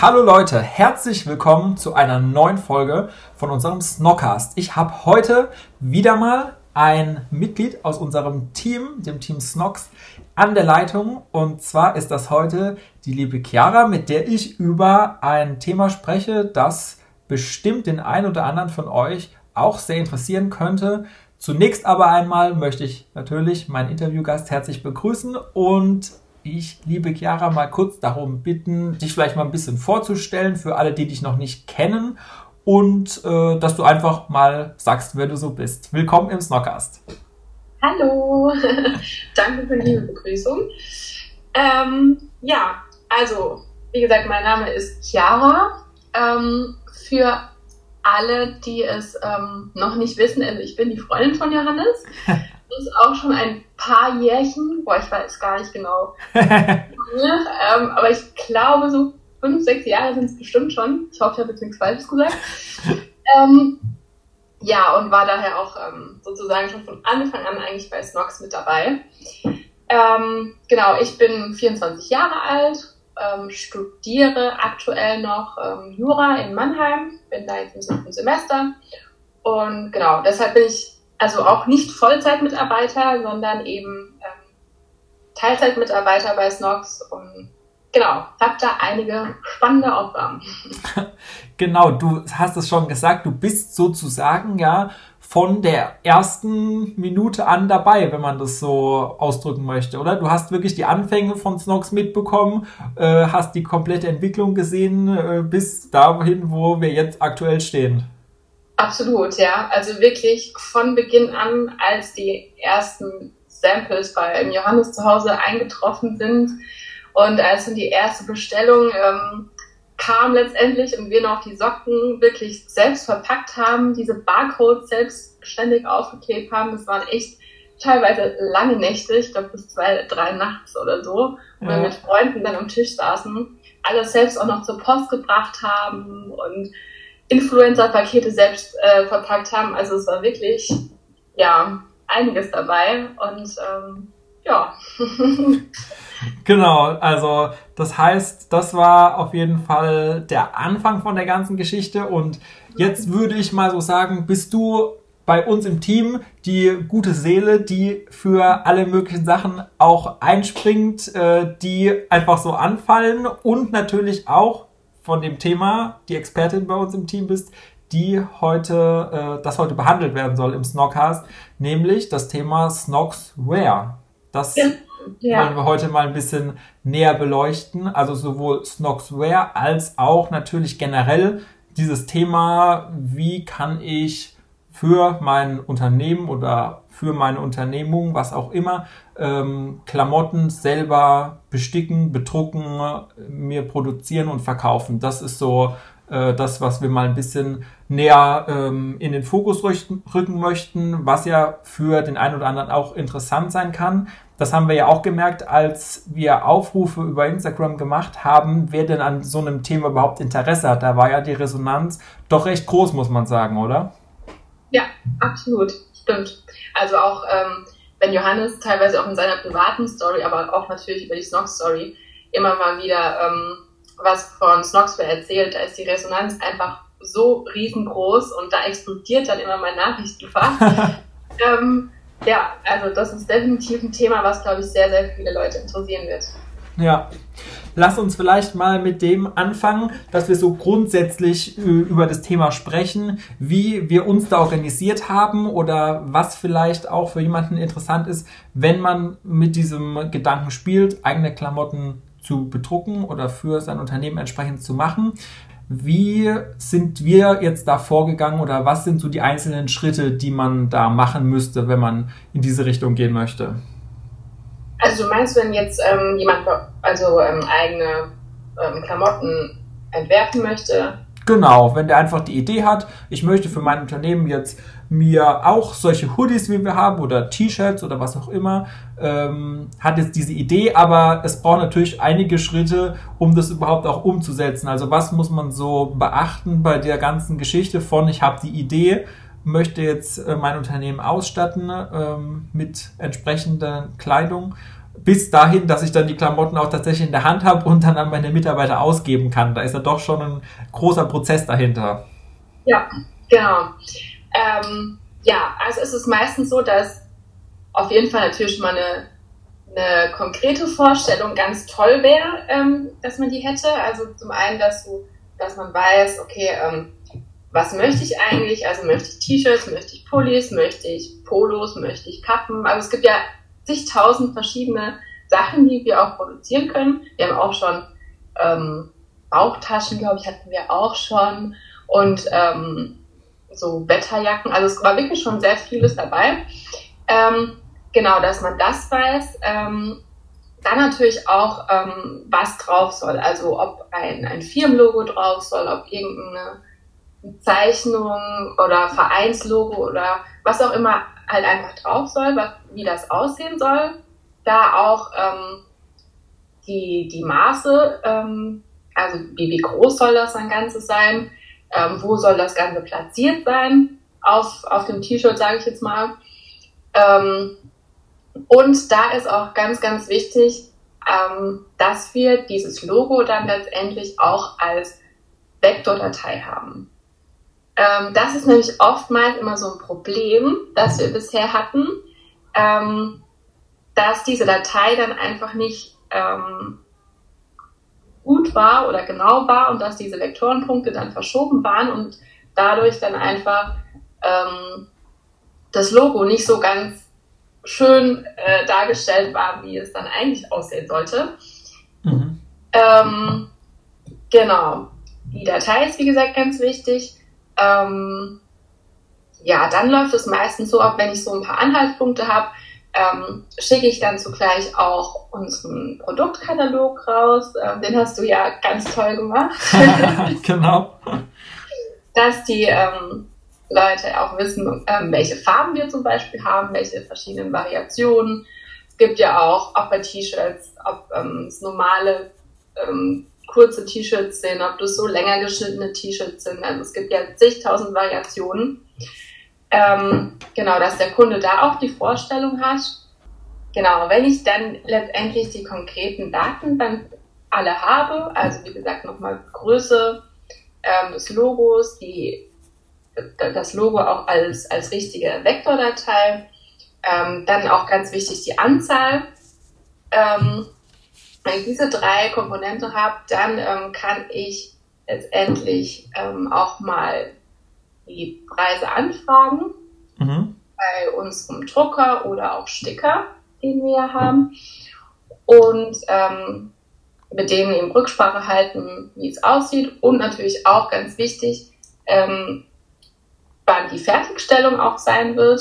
Hallo Leute, herzlich willkommen zu einer neuen Folge von unserem Snockcast. Ich habe heute wieder mal ein Mitglied aus unserem Team, dem Team Snocks, an der Leitung. Und zwar ist das heute die liebe Chiara, mit der ich über ein Thema spreche, das bestimmt den einen oder anderen von euch auch sehr interessieren könnte. Zunächst aber einmal möchte ich natürlich meinen Interviewgast herzlich begrüßen und ich, liebe Chiara, mal kurz darum bitten, dich vielleicht mal ein bisschen vorzustellen für alle, die dich noch nicht kennen und äh, dass du einfach mal sagst, wer du so bist. Willkommen im Snockcast. Hallo, danke für die Begrüßung. Ähm, ja, also, wie gesagt, mein Name ist Chiara. Ähm, für alle, die es ähm, noch nicht wissen, also ich bin die Freundin von Johannes. Das ist auch schon ein paar Jährchen, boah, ich weiß gar nicht genau. ähm, aber ich glaube, so fünf, sechs Jahre sind es bestimmt schon. Ich hoffe, ich habe jetzt nichts Falsches gesagt. Ähm, ja, und war daher auch ähm, sozusagen schon von Anfang an eigentlich bei Snox mit dabei. Ähm, genau, ich bin 24 Jahre alt, ähm, studiere aktuell noch ähm, Jura in Mannheim, bin da jetzt im siebten Semester. Und genau, deshalb bin ich also auch nicht Vollzeitmitarbeiter, sondern eben ähm, Teilzeitmitarbeiter bei Snox und genau, habe da einige spannende Aufgaben. genau, du hast es schon gesagt, du bist sozusagen ja von der ersten Minute an dabei, wenn man das so ausdrücken möchte, oder? Du hast wirklich die Anfänge von Snox mitbekommen, äh, hast die komplette Entwicklung gesehen äh, bis dahin, wo wir jetzt aktuell stehen. Absolut, ja. Also wirklich von Beginn an, als die ersten Samples bei Johannes zu Hause eingetroffen sind und als dann die erste Bestellung ähm, kam letztendlich und wir noch die Socken wirklich selbst verpackt haben, diese Barcodes selbstständig aufgeklebt haben, das waren echt teilweise lange Nächte, ich glaube bis zwei, drei nachts oder so, wo ja. wir mit Freunden dann am Tisch saßen, alles selbst auch noch zur Post gebracht haben und Influencer-Pakete selbst äh, verpackt haben. Also es war wirklich, ja, einiges dabei und ähm, ja. genau, also das heißt, das war auf jeden Fall der Anfang von der ganzen Geschichte und jetzt würde ich mal so sagen, bist du bei uns im Team die gute Seele, die für alle möglichen Sachen auch einspringt, äh, die einfach so anfallen und natürlich auch von dem Thema die Expertin bei uns im Team bist, die heute, äh, das heute behandelt werden soll im Snockcast, nämlich das Thema Snoxware. Das ja. Ja. wollen wir heute mal ein bisschen näher beleuchten. Also sowohl Snoxware als auch natürlich generell dieses Thema, wie kann ich für mein Unternehmen oder für meine Unternehmung, was auch immer, ähm, Klamotten selber besticken, bedrucken, mir produzieren und verkaufen. Das ist so äh, das, was wir mal ein bisschen näher ähm, in den Fokus rücken, rücken möchten, was ja für den einen oder anderen auch interessant sein kann. Das haben wir ja auch gemerkt, als wir Aufrufe über Instagram gemacht haben, wer denn an so einem Thema überhaupt Interesse hat. Da war ja die Resonanz doch recht groß, muss man sagen, oder? Ja, absolut. Stimmt. Also auch ähm, wenn Johannes teilweise auch in seiner privaten Story, aber auch natürlich über die Snox Story immer mal wieder ähm, was von Snoxware erzählt, da ist die Resonanz einfach so riesengroß und da explodiert dann immer mein Nachrichtenfach. ähm, ja, also das ist definitiv ein Thema, was, glaube ich, sehr, sehr viele Leute interessieren wird. Ja. Lass uns vielleicht mal mit dem anfangen, dass wir so grundsätzlich äh, über das Thema sprechen, wie wir uns da organisiert haben oder was vielleicht auch für jemanden interessant ist, wenn man mit diesem Gedanken spielt, eigene Klamotten zu bedrucken oder für sein Unternehmen entsprechend zu machen. Wie sind wir jetzt da vorgegangen oder was sind so die einzelnen Schritte, die man da machen müsste, wenn man in diese Richtung gehen möchte? Also du meinst, wenn jetzt ähm, jemand also ähm, eigene ähm, Klamotten entwerfen möchte. Genau, wenn der einfach die Idee hat, ich möchte für mein Unternehmen jetzt mir auch solche Hoodies, wie wir haben, oder T-Shirts oder was auch immer, ähm, hat jetzt diese Idee, aber es braucht natürlich einige Schritte, um das überhaupt auch umzusetzen. Also was muss man so beachten bei der ganzen Geschichte von, ich habe die Idee, möchte jetzt äh, mein Unternehmen ausstatten ähm, mit entsprechender Kleidung bis dahin, dass ich dann die Klamotten auch tatsächlich in der Hand habe und dann an meine Mitarbeiter ausgeben kann. Da ist ja doch schon ein großer Prozess dahinter. Ja, genau. Ähm, ja, also es ist meistens so, dass auf jeden Fall natürlich mal eine, eine konkrete Vorstellung ganz toll wäre, ähm, dass man die hätte. Also zum einen, dass, du, dass man weiß, okay, ähm, was möchte ich eigentlich? Also möchte ich T-Shirts, möchte ich Pullis, möchte ich Polos, möchte ich Kappen? Also es gibt ja zigtausend verschiedene Sachen, die wir auch produzieren können. Wir haben auch schon ähm, Bauchtaschen, glaube ich, hatten wir auch schon und ähm, so Wetterjacken. Also es war wirklich schon sehr vieles dabei. Ähm, genau, dass man das weiß. Ähm, dann natürlich auch, ähm, was drauf soll. Also ob ein, ein Firmenlogo drauf soll, ob irgendeine Zeichnung oder Vereinslogo oder was auch immer halt einfach drauf soll, was, wie das aussehen soll. Da auch ähm, die, die Maße, ähm, also wie, wie groß soll das dann Ganze sein, ähm, wo soll das Ganze platziert sein auf, auf dem T-Shirt, sage ich jetzt mal. Ähm, und da ist auch ganz, ganz wichtig, ähm, dass wir dieses Logo dann letztendlich auch als Vektordatei haben. Ähm, das ist nämlich oftmals immer so ein Problem, das wir bisher hatten, ähm, dass diese Datei dann einfach nicht ähm, gut war oder genau war und dass diese Vektorenpunkte dann verschoben waren und dadurch dann einfach ähm, das Logo nicht so ganz schön äh, dargestellt war, wie es dann eigentlich aussehen sollte. Mhm. Ähm, genau. Die Datei ist, wie gesagt, ganz wichtig. Ähm, ja, dann läuft es meistens so ab, wenn ich so ein paar Anhaltspunkte habe, ähm, schicke ich dann zugleich auch unseren Produktkatalog raus. Ähm, den hast du ja ganz toll gemacht. genau. Dass die ähm, Leute auch wissen, ähm, welche Farben wir zum Beispiel haben, welche verschiedenen Variationen. Es gibt ja auch, auch bei T-Shirts, ob ähm, es normale ähm, kurze T-Shirts sind, ob das so länger geschnittene T-Shirts sind. Also es gibt ja zigtausend Variationen. Ähm, genau, dass der Kunde da auch die Vorstellung hat. Genau, wenn ich dann letztendlich die konkreten Daten dann alle habe, also wie gesagt nochmal Größe ähm, des Logos, die, das Logo auch als, als richtige Vektordatei, ähm, dann auch ganz wichtig die Anzahl ähm, wenn ich diese drei Komponenten habe, dann ähm, kann ich letztendlich ähm, auch mal die Preise anfragen mhm. bei unserem Drucker oder auch Sticker, den wir haben. Und ähm, mit denen eben Rücksprache halten, wie es aussieht. Und natürlich auch ganz wichtig, ähm, wann die Fertigstellung auch sein wird.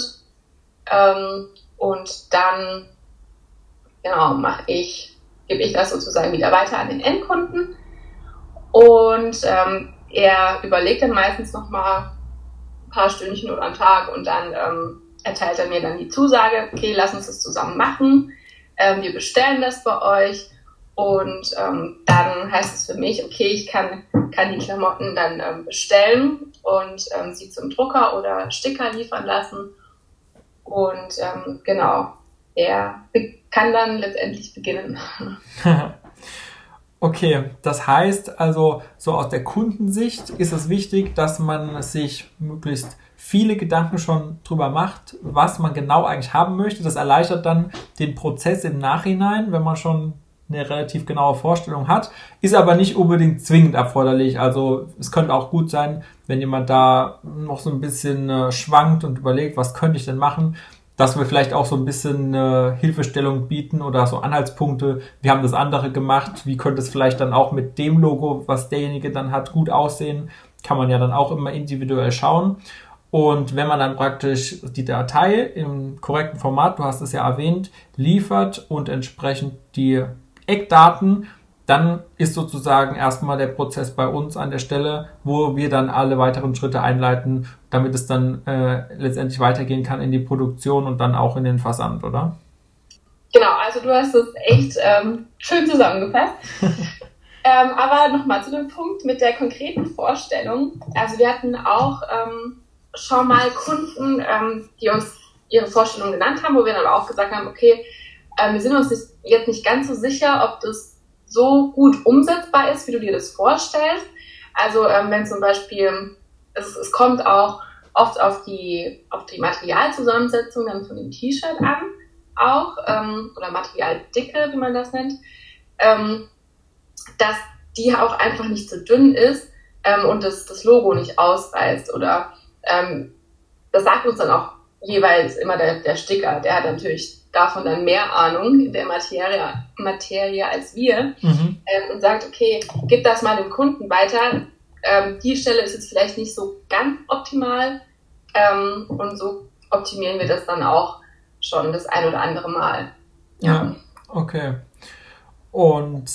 Ähm, und dann genau mache ich gebe ich das sozusagen wieder weiter an den Endkunden. Und ähm, er überlegt dann meistens noch mal ein paar Stündchen oder einen Tag und dann ähm, erteilt er mir dann die Zusage, okay, lass uns das zusammen machen. Ähm, wir bestellen das bei euch und ähm, dann heißt es für mich, okay, ich kann, kann die Klamotten dann ähm, bestellen und ähm, sie zum Drucker oder Sticker liefern lassen. Und ähm, genau, er kann dann letztendlich beginnen. okay, das heißt also, so aus der Kundensicht ist es wichtig, dass man sich möglichst viele Gedanken schon drüber macht, was man genau eigentlich haben möchte. Das erleichtert dann den Prozess im Nachhinein, wenn man schon eine relativ genaue Vorstellung hat, ist aber nicht unbedingt zwingend erforderlich. Also es könnte auch gut sein, wenn jemand da noch so ein bisschen äh, schwankt und überlegt, was könnte ich denn machen, dass wir vielleicht auch so ein bisschen äh, Hilfestellung bieten oder so Anhaltspunkte. Wir haben das andere gemacht. Wie könnte es vielleicht dann auch mit dem Logo, was derjenige dann hat, gut aussehen? Kann man ja dann auch immer individuell schauen. Und wenn man dann praktisch die Datei im korrekten Format, du hast es ja erwähnt, liefert und entsprechend die Eckdaten, dann ist sozusagen erstmal der Prozess bei uns an der Stelle, wo wir dann alle weiteren Schritte einleiten, damit es dann äh, letztendlich weitergehen kann in die Produktion und dann auch in den Versand, oder? Genau, also du hast es echt ähm, schön zusammengefasst. ähm, aber nochmal zu dem Punkt mit der konkreten Vorstellung. Also wir hatten auch ähm, schon mal Kunden, ähm, die uns ihre Vorstellung genannt haben, wo wir dann auch gesagt haben, okay, äh, wir sind uns jetzt nicht ganz so sicher, ob das so gut umsetzbar ist, wie du dir das vorstellst. Also ähm, wenn zum Beispiel, es, es kommt auch oft auf die, auf die Materialzusammensetzung dann von dem T-Shirt an, auch, ähm, oder Materialdicke, wie man das nennt, ähm, dass die auch einfach nicht so dünn ist ähm, und das, das Logo nicht ausreißt. Oder ähm, das sagt uns dann auch jeweils immer der, der Sticker. Der hat natürlich davon dann mehr Ahnung der Materie, Materie als wir mhm. ähm, und sagt, okay, gib das mal dem Kunden weiter. Ähm, die Stelle ist jetzt vielleicht nicht so ganz optimal ähm, und so optimieren wir das dann auch schon das ein oder andere Mal. Ja, ja okay. Und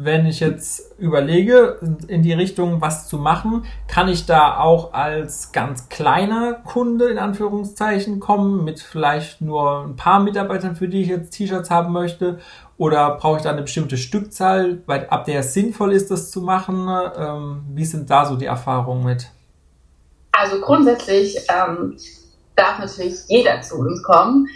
wenn ich jetzt überlege, in die Richtung was zu machen, kann ich da auch als ganz kleiner Kunde in Anführungszeichen kommen, mit vielleicht nur ein paar Mitarbeitern, für die ich jetzt T-Shirts haben möchte? Oder brauche ich da eine bestimmte Stückzahl, ab der es sinnvoll ist, das zu machen? Ähm, wie sind da so die Erfahrungen mit? Also grundsätzlich ähm, darf natürlich jeder zu uns kommen.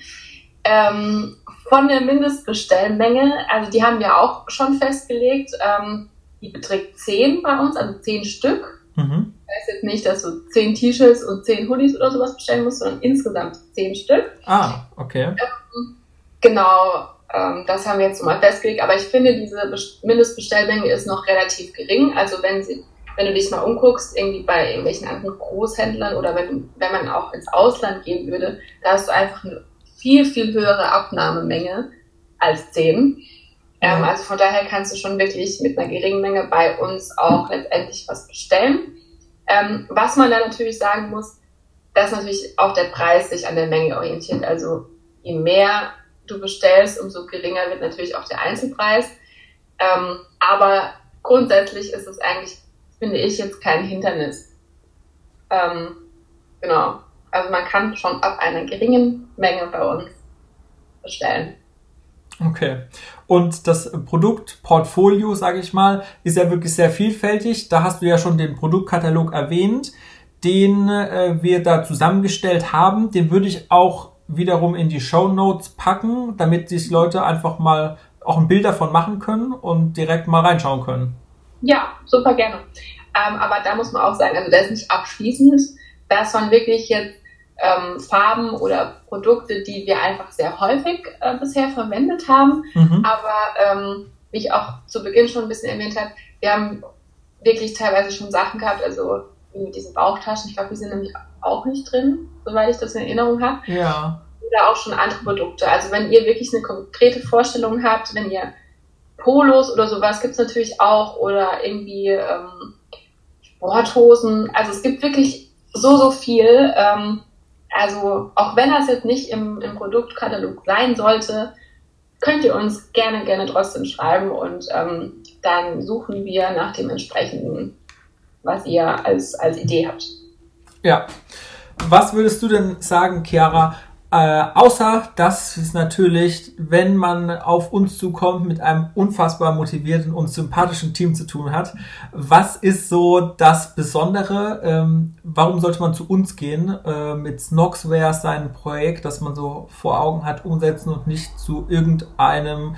Ähm, von der Mindestbestellmenge, also die haben wir auch schon festgelegt, ähm, die beträgt 10 bei uns, also 10 Stück. Mhm. Das heißt jetzt nicht, dass du 10 T-Shirts und 10 Hoodies oder sowas bestellen musst, sondern insgesamt 10 Stück. Ah, okay. Ähm, genau, ähm, das haben wir jetzt mal festgelegt, aber ich finde, diese Mindestbestellmenge ist noch relativ gering. Also wenn sie wenn du dich mal umguckst, irgendwie bei irgendwelchen anderen Großhändlern oder wenn, wenn man auch ins Ausland gehen würde, da hast du einfach eine viel, viel höhere Abnahmemenge als 10. Ähm, also von daher kannst du schon wirklich mit einer geringen Menge bei uns auch letztendlich was bestellen. Ähm, was man da natürlich sagen muss, dass natürlich auch der Preis sich an der Menge orientiert. Also je mehr du bestellst, umso geringer wird natürlich auch der Einzelpreis. Ähm, aber grundsätzlich ist es eigentlich, finde ich, jetzt kein Hindernis. Ähm, genau. Also man kann schon ab einer geringen Menge bei uns bestellen. Okay. Und das Produktportfolio, sage ich mal, ist ja wirklich sehr vielfältig. Da hast du ja schon den Produktkatalog erwähnt, den äh, wir da zusammengestellt haben. Den würde ich auch wiederum in die Show Notes packen, damit sich Leute einfach mal auch ein Bild davon machen können und direkt mal reinschauen können. Ja, super gerne. Ähm, aber da muss man auch sagen, also der ist nicht abschließend. Das waren wirklich jetzt ähm, Farben oder Produkte, die wir einfach sehr häufig äh, bisher verwendet haben. Mhm. Aber ähm, wie ich auch zu Beginn schon ein bisschen erwähnt habe, wir haben wirklich teilweise schon Sachen gehabt, also wie mit diesen Bauchtaschen, ich glaube, die sind nämlich auch nicht drin, soweit ich das in Erinnerung habe. Ja. Oder auch schon andere Produkte. Also wenn ihr wirklich eine konkrete Vorstellung habt, wenn ihr Polos oder sowas gibt es natürlich auch oder irgendwie ähm, Sporthosen. Also es gibt wirklich so, so viel. Ähm, also auch wenn das jetzt nicht im, im Produktkatalog sein sollte, könnt ihr uns gerne, gerne trotzdem schreiben und ähm, dann suchen wir nach dem entsprechenden, was ihr als, als Idee habt. Ja. Was würdest du denn sagen, Chiara, äh, außer, dass es natürlich, wenn man auf uns zukommt, mit einem unfassbar motivierten und sympathischen Team zu tun hat. Was ist so das Besondere? Ähm, warum sollte man zu uns gehen? Äh, mit Snox wäre sein Projekt, das man so vor Augen hat, umsetzen und nicht zu irgendeinem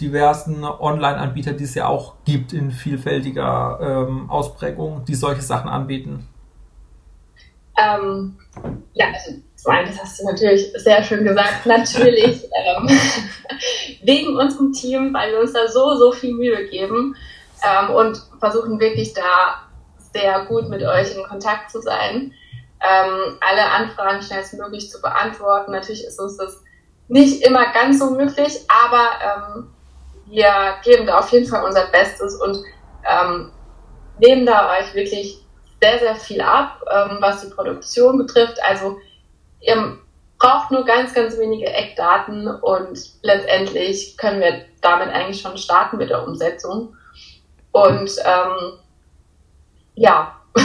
diversen Online-Anbieter, die es ja auch gibt in vielfältiger ähm, Ausprägung, die solche Sachen anbieten. Ähm, ja, also Nein, das hast du natürlich sehr schön gesagt. Natürlich ähm, wegen unserem Team, weil wir uns da so, so viel Mühe geben ähm, und versuchen wirklich da sehr gut mit euch in Kontakt zu sein. Ähm, alle Anfragen schnellstmöglich zu beantworten. Natürlich ist uns das nicht immer ganz so möglich, aber ähm, wir geben da auf jeden Fall unser Bestes und ähm, nehmen da euch wirklich sehr, sehr viel ab, ähm, was die Produktion betrifft. Also Ihr braucht nur ganz, ganz wenige Eckdaten und letztendlich können wir damit eigentlich schon starten mit der Umsetzung. Und ähm, ja.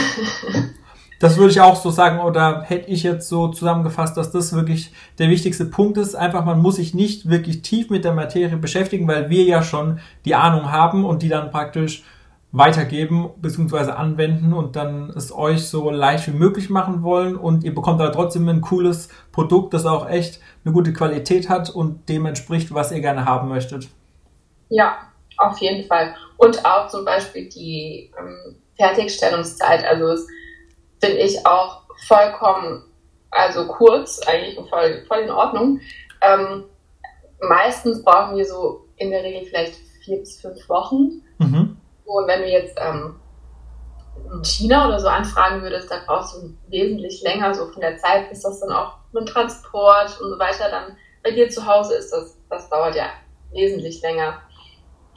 Das würde ich auch so sagen, oder hätte ich jetzt so zusammengefasst, dass das wirklich der wichtigste Punkt ist. Einfach, man muss sich nicht wirklich tief mit der Materie beschäftigen, weil wir ja schon die Ahnung haben und die dann praktisch weitergeben bzw. anwenden und dann es euch so leicht wie möglich machen wollen und ihr bekommt aber trotzdem ein cooles Produkt, das auch echt eine gute Qualität hat und dem entspricht, was ihr gerne haben möchtet. Ja, auf jeden Fall. Und auch zum Beispiel die ähm, Fertigstellungszeit. Also es finde ich auch vollkommen, also kurz, eigentlich voll, voll in Ordnung. Ähm, meistens brauchen wir so in der Regel vielleicht vier bis fünf Wochen. Mhm. Und wenn du jetzt ähm, in China oder so anfragen würdest, da brauchst du wesentlich länger, so von der Zeit, bis das dann auch mit Transport und so weiter dann bei dir zu Hause ist. Das, das dauert ja wesentlich länger.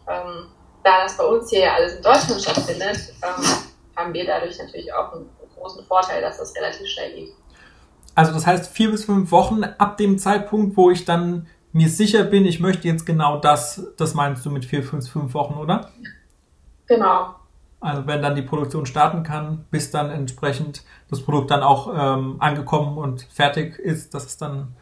Ähm, da das bei uns hier ja alles in Deutschland stattfindet, ähm, haben wir dadurch natürlich auch einen großen Vorteil, dass das relativ schnell geht. Also das heißt vier bis fünf Wochen ab dem Zeitpunkt, wo ich dann mir sicher bin, ich möchte jetzt genau das, das meinst du mit vier, fünf, fünf Wochen, oder? Genau. Also wenn dann die Produktion starten kann, bis dann entsprechend das Produkt dann auch ähm, angekommen und fertig ist, dass es dann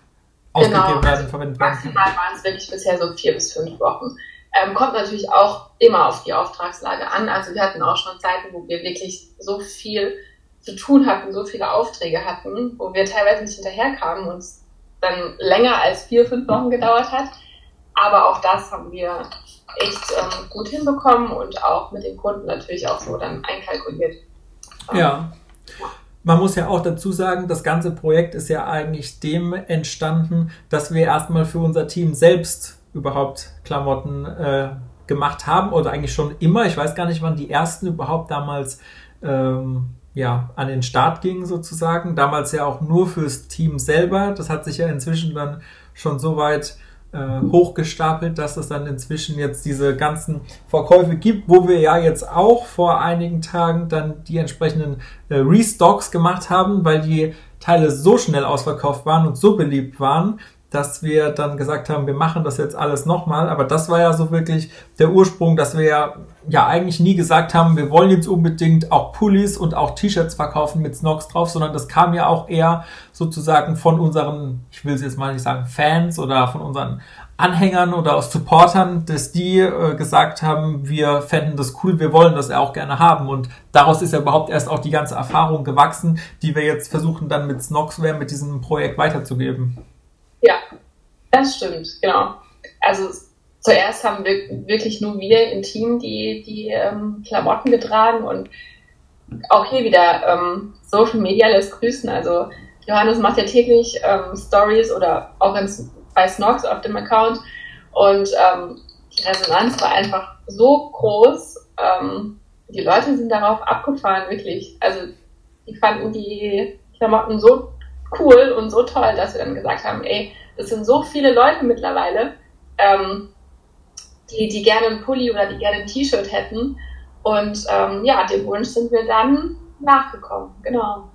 ausgegeben genau. werden, verwendet werden kann. Maximal waren es wirklich bisher so vier bis fünf Wochen. Ähm, kommt natürlich auch immer auf die Auftragslage an. Also wir hatten auch schon Zeiten, wo wir wirklich so viel zu tun hatten, so viele Aufträge hatten, wo wir teilweise nicht hinterherkamen und es dann länger als vier, fünf Wochen gedauert hat. Aber auch das haben wir echt ähm, gut hinbekommen und auch mit den Kunden natürlich auch so dann einkalkuliert. Ja. Man muss ja auch dazu sagen, das ganze Projekt ist ja eigentlich dem entstanden, dass wir erstmal für unser Team selbst überhaupt Klamotten äh, gemacht haben oder eigentlich schon immer. Ich weiß gar nicht, wann die ersten überhaupt damals ähm, ja, an den Start gingen sozusagen. Damals ja auch nur fürs Team selber. Das hat sich ja inzwischen dann schon so weit äh, hochgestapelt, dass es dann inzwischen jetzt diese ganzen Verkäufe gibt, wo wir ja jetzt auch vor einigen Tagen dann die entsprechenden äh, Restocks gemacht haben, weil die Teile so schnell ausverkauft waren und so beliebt waren, dass wir dann gesagt haben, wir machen das jetzt alles nochmal. Aber das war ja so wirklich der Ursprung, dass wir ja, ja eigentlich nie gesagt haben, wir wollen jetzt unbedingt auch Pullis und auch T-Shirts verkaufen mit Snox drauf, sondern das kam ja auch eher sozusagen von unseren, ich will es jetzt mal nicht sagen, Fans oder von unseren Anhängern oder aus Supportern, dass die äh, gesagt haben, wir fänden das cool, wir wollen das auch gerne haben. Und daraus ist ja überhaupt erst auch die ganze Erfahrung gewachsen, die wir jetzt versuchen dann mit Snoxware, mit diesem Projekt weiterzugeben. Ja, das stimmt, genau. Also zuerst haben wir wirklich nur wir im Team die, die ähm, Klamotten getragen und auch hier wieder ähm, Social Media lässt grüßen. Also Johannes macht ja täglich ähm, Stories oder auch ins, bei Snox auf dem Account und ähm, die Resonanz war einfach so groß. Ähm, die Leute sind darauf abgefahren, wirklich. Also die fanden die Klamotten so cool und so toll, dass wir dann gesagt haben, ey, es sind so viele Leute mittlerweile, ähm, die, die gerne einen Pulli oder die gerne ein T-Shirt hätten. Und ähm, ja, dem Wunsch sind wir dann nachgekommen, genau.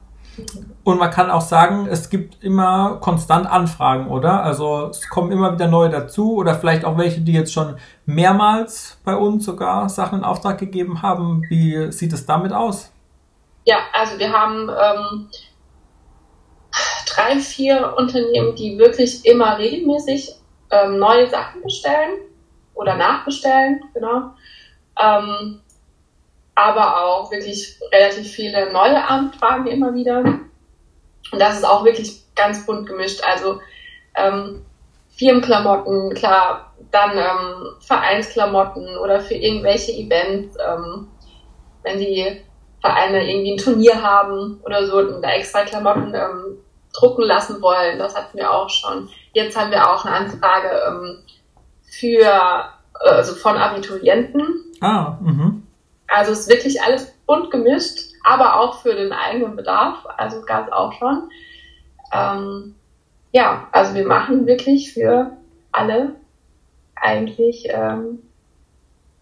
Und man kann auch sagen, es gibt immer konstant Anfragen, oder? Also es kommen immer wieder neue dazu oder vielleicht auch welche, die jetzt schon mehrmals bei uns sogar Sachen in Auftrag gegeben haben. Wie sieht es damit aus? Ja, also wir haben ähm, drei, vier Unternehmen, die wirklich immer regelmäßig ähm, neue Sachen bestellen oder nachbestellen, genau. Ähm, aber auch wirklich relativ viele neue Anfragen immer wieder. Und das ist auch wirklich ganz bunt gemischt. Also ähm, Firmenklamotten, klar, dann ähm, Vereinsklamotten oder für irgendwelche Events, ähm, wenn die Vereine irgendwie ein Turnier haben oder so und da extra Klamotten ähm, drucken lassen wollen. Das hatten wir auch schon. Jetzt haben wir auch eine Anfrage ähm, für, also von Abiturienten. Ah, mhm. Also es ist wirklich alles bunt gemischt, aber auch für den eigenen Bedarf. Also gab es auch schon. Ähm, ja, also wir machen wirklich für alle eigentlich ähm,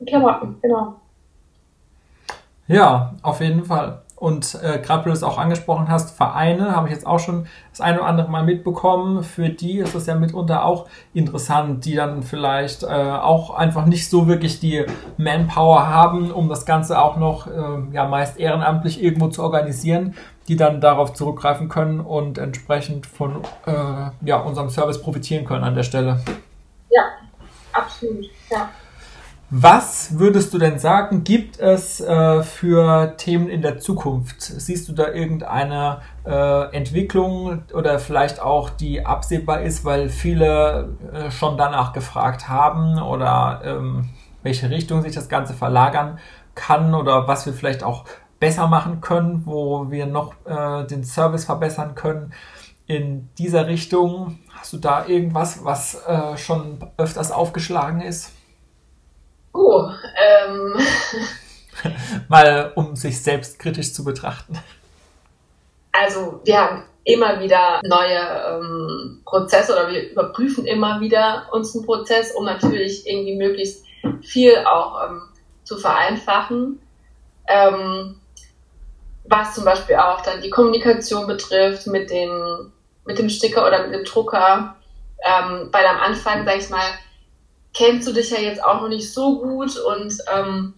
Klamotten, genau. Ja, auf jeden Fall. Und äh, gerade, du es auch angesprochen hast, Vereine, habe ich jetzt auch schon das eine oder andere Mal mitbekommen. Für die ist es ja mitunter auch interessant, die dann vielleicht äh, auch einfach nicht so wirklich die Manpower haben, um das Ganze auch noch äh, ja meist ehrenamtlich irgendwo zu organisieren, die dann darauf zurückgreifen können und entsprechend von äh, ja, unserem Service profitieren können an der Stelle. Ja, absolut. Ja. Was würdest du denn sagen, gibt es äh, für Themen in der Zukunft? Siehst du da irgendeine äh, Entwicklung oder vielleicht auch, die absehbar ist, weil viele äh, schon danach gefragt haben oder ähm, welche Richtung sich das Ganze verlagern kann oder was wir vielleicht auch besser machen können, wo wir noch äh, den Service verbessern können? In dieser Richtung hast du da irgendwas, was äh, schon öfters aufgeschlagen ist? Oh, ähm. Mal um sich selbst kritisch zu betrachten. Also wir haben immer wieder neue ähm, Prozesse oder wir überprüfen immer wieder unseren Prozess, um natürlich irgendwie möglichst viel auch ähm, zu vereinfachen. Ähm, was zum Beispiel auch dann die Kommunikation betrifft mit, den, mit dem Sticker oder mit dem Drucker. Ähm, weil am Anfang, sag ich mal, kennst du dich ja jetzt auch noch nicht so gut und ähm,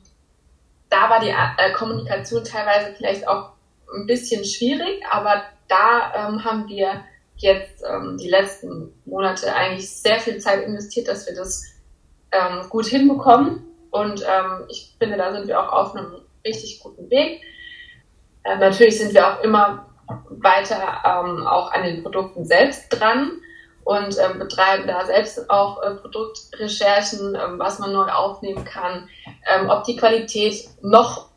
da war die äh, Kommunikation teilweise vielleicht auch ein bisschen schwierig, aber da ähm, haben wir jetzt ähm, die letzten Monate eigentlich sehr viel Zeit investiert, dass wir das ähm, gut hinbekommen und ähm, ich finde, da sind wir auch auf einem richtig guten Weg. Äh, natürlich sind wir auch immer weiter ähm, auch an den Produkten selbst dran und ähm, betreiben da selbst auch äh, Produktrecherchen, ähm, was man neu aufnehmen kann, ähm, ob die Qualität noch,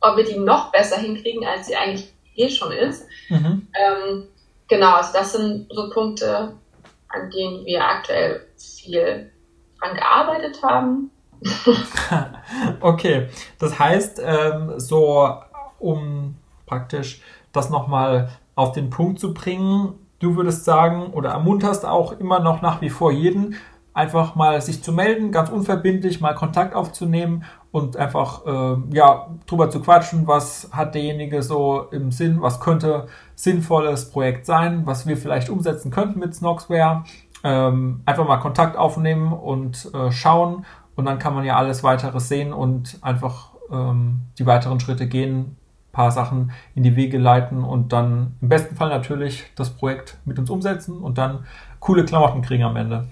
ob wir die noch besser hinkriegen, als sie eigentlich eh schon ist. Mhm. Ähm, genau, also das sind so Punkte, an denen wir aktuell viel dran gearbeitet haben. okay, das heißt, ähm, so um praktisch das nochmal auf den Punkt zu bringen, du würdest sagen oder ermunterst auch immer noch nach wie vor jeden, einfach mal sich zu melden, ganz unverbindlich mal Kontakt aufzunehmen und einfach äh, ja drüber zu quatschen, was hat derjenige so im Sinn, was könnte sinnvolles Projekt sein, was wir vielleicht umsetzen könnten mit Snoxware. Ähm, einfach mal Kontakt aufnehmen und äh, schauen und dann kann man ja alles weitere sehen und einfach ähm, die weiteren Schritte gehen, paar Sachen in die Wege leiten und dann im besten Fall natürlich das Projekt mit uns umsetzen und dann coole Klamotten kriegen am Ende.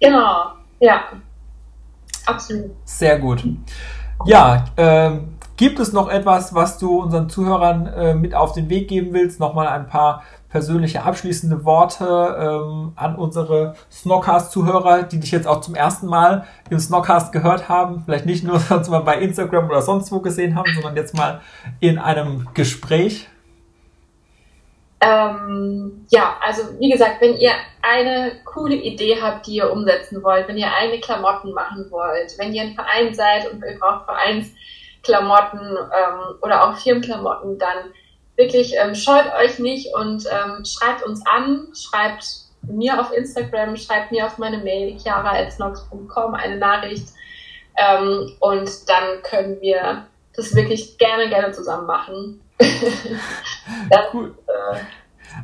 Genau, ja. Absolut. Sehr gut. Ja, äh, gibt es noch etwas, was du unseren Zuhörern äh, mit auf den Weg geben willst? Nochmal ein paar persönliche abschließende Worte ähm, an unsere Snockcast-Zuhörer, die dich jetzt auch zum ersten Mal im Snockcast gehört haben, vielleicht nicht nur sonst mal bei Instagram oder sonst wo gesehen haben, sondern jetzt mal in einem Gespräch? Ähm, ja, also wie gesagt, wenn ihr eine coole Idee habt, die ihr umsetzen wollt, wenn ihr eigene Klamotten machen wollt, wenn ihr ein Verein seid und ihr braucht Vereinsklamotten ähm, oder auch Firmenklamotten, dann wirklich ähm, scheut euch nicht und ähm, schreibt uns an, schreibt mir auf Instagram, schreibt mir auf meine Mail chiara.snox.com eine Nachricht ähm, und dann können wir das wirklich gerne, gerne zusammen machen. das, cool. Äh,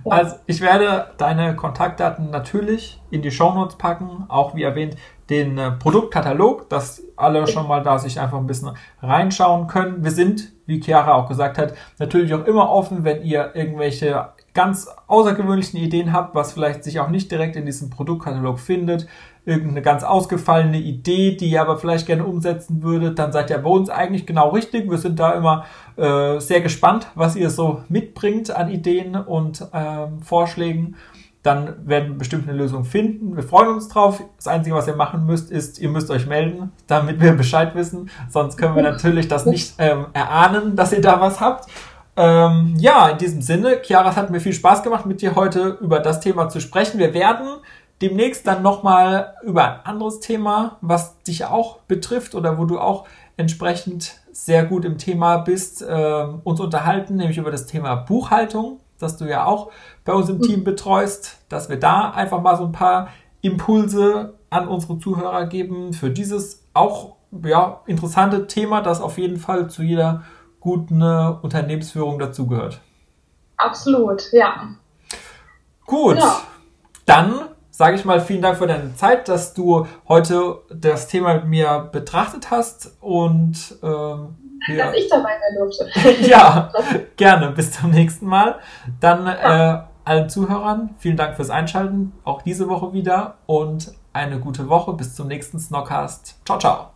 also ich werde deine Kontaktdaten natürlich in die Shownotes packen, auch wie erwähnt den äh, Produktkatalog, dass alle schon mal da sich einfach ein bisschen reinschauen können. Wir sind, wie Chiara auch gesagt hat, natürlich auch immer offen, wenn ihr irgendwelche ganz außergewöhnlichen Ideen habt, was vielleicht sich auch nicht direkt in diesem Produktkatalog findet, irgendeine ganz ausgefallene Idee, die ihr aber vielleicht gerne umsetzen würdet, dann seid ihr bei uns eigentlich genau richtig. Wir sind da immer äh, sehr gespannt, was ihr so mitbringt an Ideen und ähm, Vorschlägen dann werden wir bestimmt eine Lösung finden. Wir freuen uns drauf. Das Einzige, was ihr machen müsst, ist, ihr müsst euch melden, damit wir Bescheid wissen. Sonst können wir natürlich das nicht ähm, erahnen, dass ihr da was habt. Ähm, ja, in diesem Sinne, Chiara, es hat mir viel Spaß gemacht, mit dir heute über das Thema zu sprechen. Wir werden demnächst dann nochmal über ein anderes Thema, was dich auch betrifft oder wo du auch entsprechend sehr gut im Thema bist, äh, uns unterhalten, nämlich über das Thema Buchhaltung das du ja auch bei uns im Team betreust, dass wir da einfach mal so ein paar Impulse an unsere Zuhörer geben für dieses auch ja, interessante Thema, das auf jeden Fall zu jeder gute Unternehmensführung dazugehört. Absolut, ja. Gut, ja. dann sage ich mal vielen Dank für deine Zeit, dass du heute das Thema mit mir betrachtet hast und ähm, ja. dass ich dabei sein durfte. ja, gerne. Bis zum nächsten Mal. Dann äh, allen Zuhörern vielen Dank fürs Einschalten, auch diese Woche wieder und eine gute Woche. Bis zum nächsten Snockcast. Ciao, ciao.